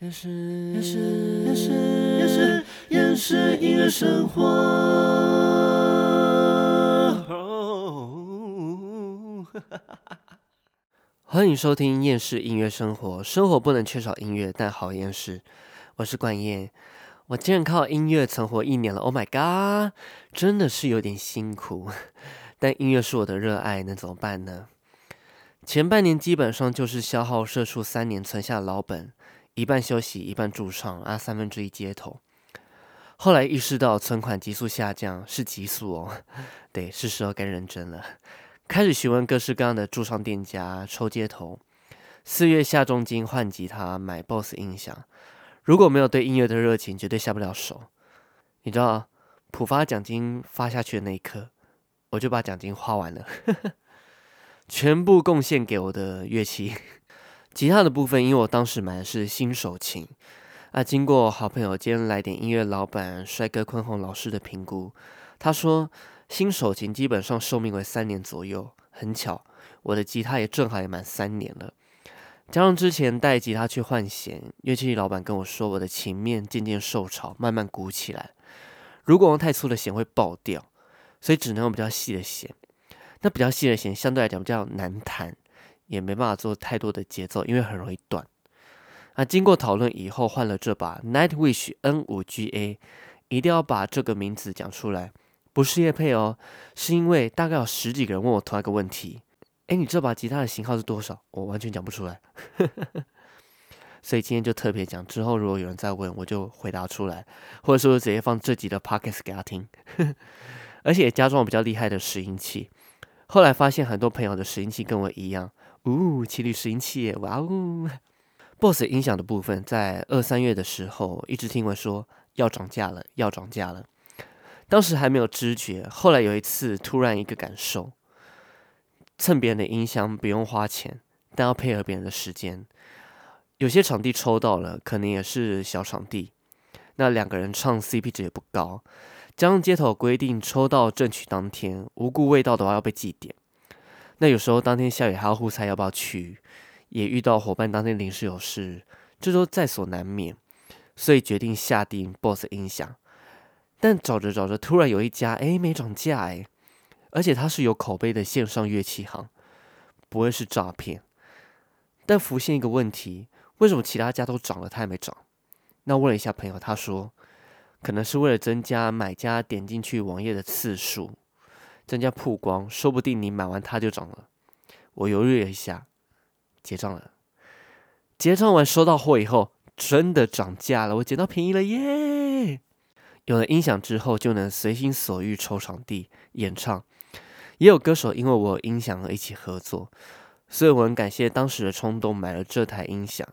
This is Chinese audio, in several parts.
也是也是也是也是也是音乐生活。欢迎收听《厌世音乐生活》，生活不能缺少音乐，但好厌世。我是冠燕，我竟然靠音乐存活一年了，Oh my god，真的是有点辛苦。但音乐是我的热爱，能怎么办呢？前半年基本上就是消耗社畜三年存下的老本。一半休息，一半驻唱，啊，三分之一街头。后来意识到存款急速下降，是急速哦，对，是时候该认真了。开始询问各式各样的驻唱店家，抽街头。四月下重金换吉他，买 BOSS 音响。如果没有对音乐的热情，绝对下不了手。你知道，普发奖金发下去的那一刻，我就把奖金花完了，全部贡献给我的乐器。吉他的部分，因为我当时买的是新手琴，啊，经过好朋友兼来点音乐老板帅哥坤宏老师的评估，他说新手琴基本上寿命为三年左右。很巧，我的吉他也正好也满三年了。加上之前带吉他去换弦，乐器老板跟我说，我的琴面渐渐受潮，慢慢鼓起来。如果用太粗的弦会爆掉，所以只能用比较细的弦。那比较细的弦相对来讲比较难弹。也没办法做太多的节奏，因为很容易断。那经过讨论以后，换了这把 Nightwish N5GA，一定要把这个名字讲出来，不是叶配哦，是因为大概有十几个人问我同一个问题：哎，你这把吉他的型号是多少？我完全讲不出来。所以今天就特别讲，之后如果有人再问，我就回答出来，或者说直接放这集的 Podcast 给他听。而且也加装了比较厉害的拾音器，后来发现很多朋友的拾音器跟我一样。呜，七律拾音器，哇哦！BOSS 音响的部分，在二三月的时候，一直听闻说要涨价了，要涨价了。当时还没有知觉，后来有一次突然一个感受：蹭别人的音箱不用花钱，但要配合别人的时间。有些场地抽到了，可能也是小场地，那两个人唱 CP 值也不高。加上街头规定，抽到正曲当天，无故未到的话要被记点。那有时候当天下雨还要互猜要不要去，也遇到伙伴当天临时有事，这都在所难免，所以决定下定 BOSS 音响。但找着找着，突然有一家哎没涨价哎，而且它是有口碑的线上乐器行，不会是诈骗。但浮现一个问题，为什么其他家都涨了，它还没涨？那问了一下朋友，他说可能是为了增加买家点进去网页的次数。增加曝光，说不定你买完它就涨了。我犹豫了一下，结账了。结账完收到货以后，真的涨价了，我捡到便宜了耶！有了音响之后，就能随心所欲抽场地演唱。也有歌手因为我有音响而一起合作，所以我很感谢当时的冲动买了这台音响。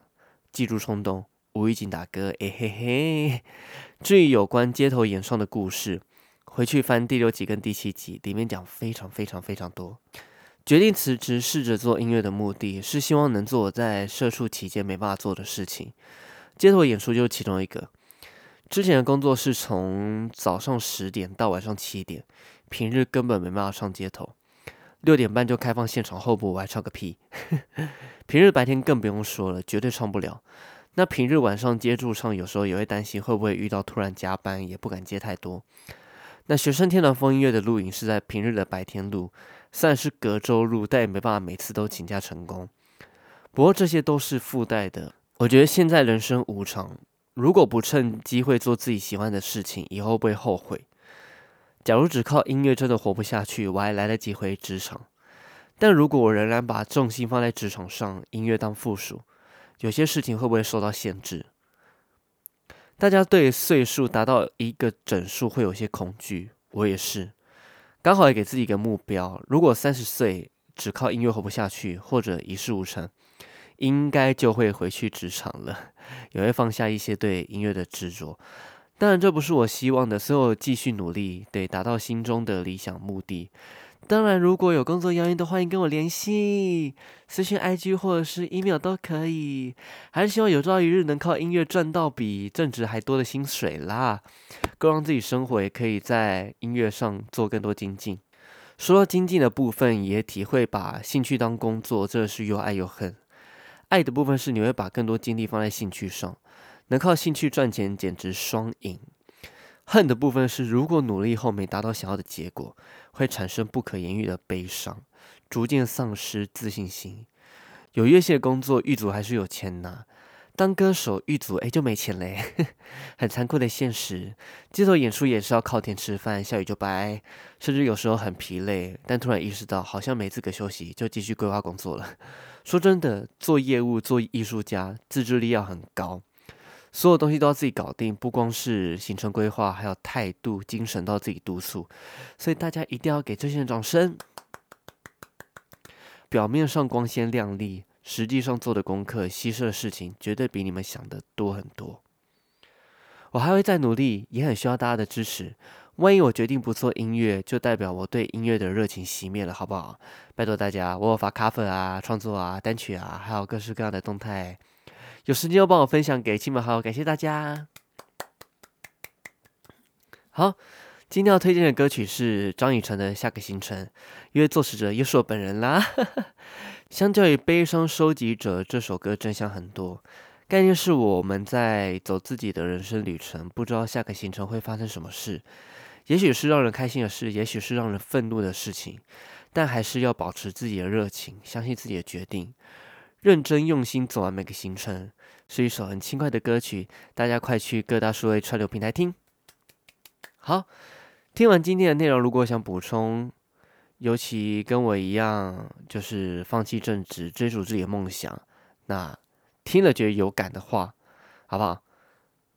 记住冲动，无预警打歌，哎嘿嘿。至于有关街头演唱的故事。回去翻第六集跟第七集，里面讲非常非常非常多。决定辞职，试着做音乐的目的是希望能做我在社畜期间没办法做的事情。街头演出就是其中一个。之前的工作是从早上十点到晚上七点，平日根本没办法上街头。六点半就开放现场候补，我还唱个屁！平日白天更不用说了，绝对唱不了。那平日晚上接住唱，有时候也会担心会不会遇到突然加班，也不敢接太多。那学生天团风音乐的录影是在平日的白天录，虽然是隔周录，但也没办法每次都请假成功。不过这些都是附带的。我觉得现在人生无常，如果不趁机会做自己喜欢的事情，以后会后悔。假如只靠音乐真的活不下去，我还来得及回职场。但如果我仍然把重心放在职场上，音乐当附属，有些事情会不会受到限制？大家对岁数达到一个整数会有些恐惧，我也是。刚好也给自己一个目标：如果三十岁只靠音乐活不下去，或者一事无成，应该就会回去职场了，也会放下一些对音乐的执着。当然，这不是我希望的，所以我继续努力，得达到心中的理想目的。当然，如果有工作邀约的，欢迎跟我联系，私信 IG 或者是 email 都可以。还是希望有朝一日能靠音乐赚到比正职还多的薪水啦，够让自己生活也可以在音乐上做更多精进。说到精进的部分，也体会把兴趣当工作，真的是又爱又恨。爱的部分是你会把更多精力放在兴趣上，能靠兴趣赚钱简直双赢。恨的部分是，如果努力后没达到想要的结果，会产生不可言喻的悲伤，逐渐丧失自信心。有乐器的工作，狱卒还是有钱拿；当歌手，狱卒哎就没钱嘞，很残酷的现实。街头演出也是要靠天吃饭，下雨就掰，甚至有时候很疲累，但突然意识到好像没资格休息，就继续规划工作了。说真的，做业务、做艺术家，自制力要很高。所有东西都要自己搞定，不光是行程规划，还有态度、精神都要自己督促。所以大家一定要给这些人掌声。表面上光鲜亮丽，实际上做的功课、牺牲的事情，绝对比你们想的多很多。我还会再努力，也很需要大家的支持。万一我决定不做音乐，就代表我对音乐的热情熄灭了，好不好？拜托大家，我有发卡粉啊、创作啊、单曲啊，还有各式各样的动态。有时间就帮我分享给亲朋好友，感谢大家。好，今天要推荐的歌曲是张雨晨的《下个行程》，因为作词者又是我本人啦。相较于《悲伤收集者》这首歌，真相很多。概念是我们在走自己的人生旅程，不知道下个行程会发生什么事，也许是让人开心的事，也许是让人愤怒的事情，但还是要保持自己的热情，相信自己的决定。认真用心走完每个行程，是一首很轻快的歌曲，大家快去各大数位串流平台听。好，听完今天的内容，如果想补充，尤其跟我一样，就是放弃正职，追逐自己的梦想，那听了觉得有感的话，好不好？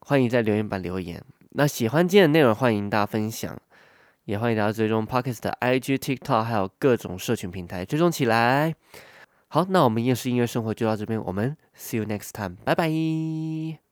欢迎在留言板留言。那喜欢今天的内容，欢迎大家分享，也欢迎大家追踪 Pockets 的 IG、TikTok，还有各种社群平台追踪起来。好，那我们夜市音乐生活就到这边，我们 see you next time，拜拜。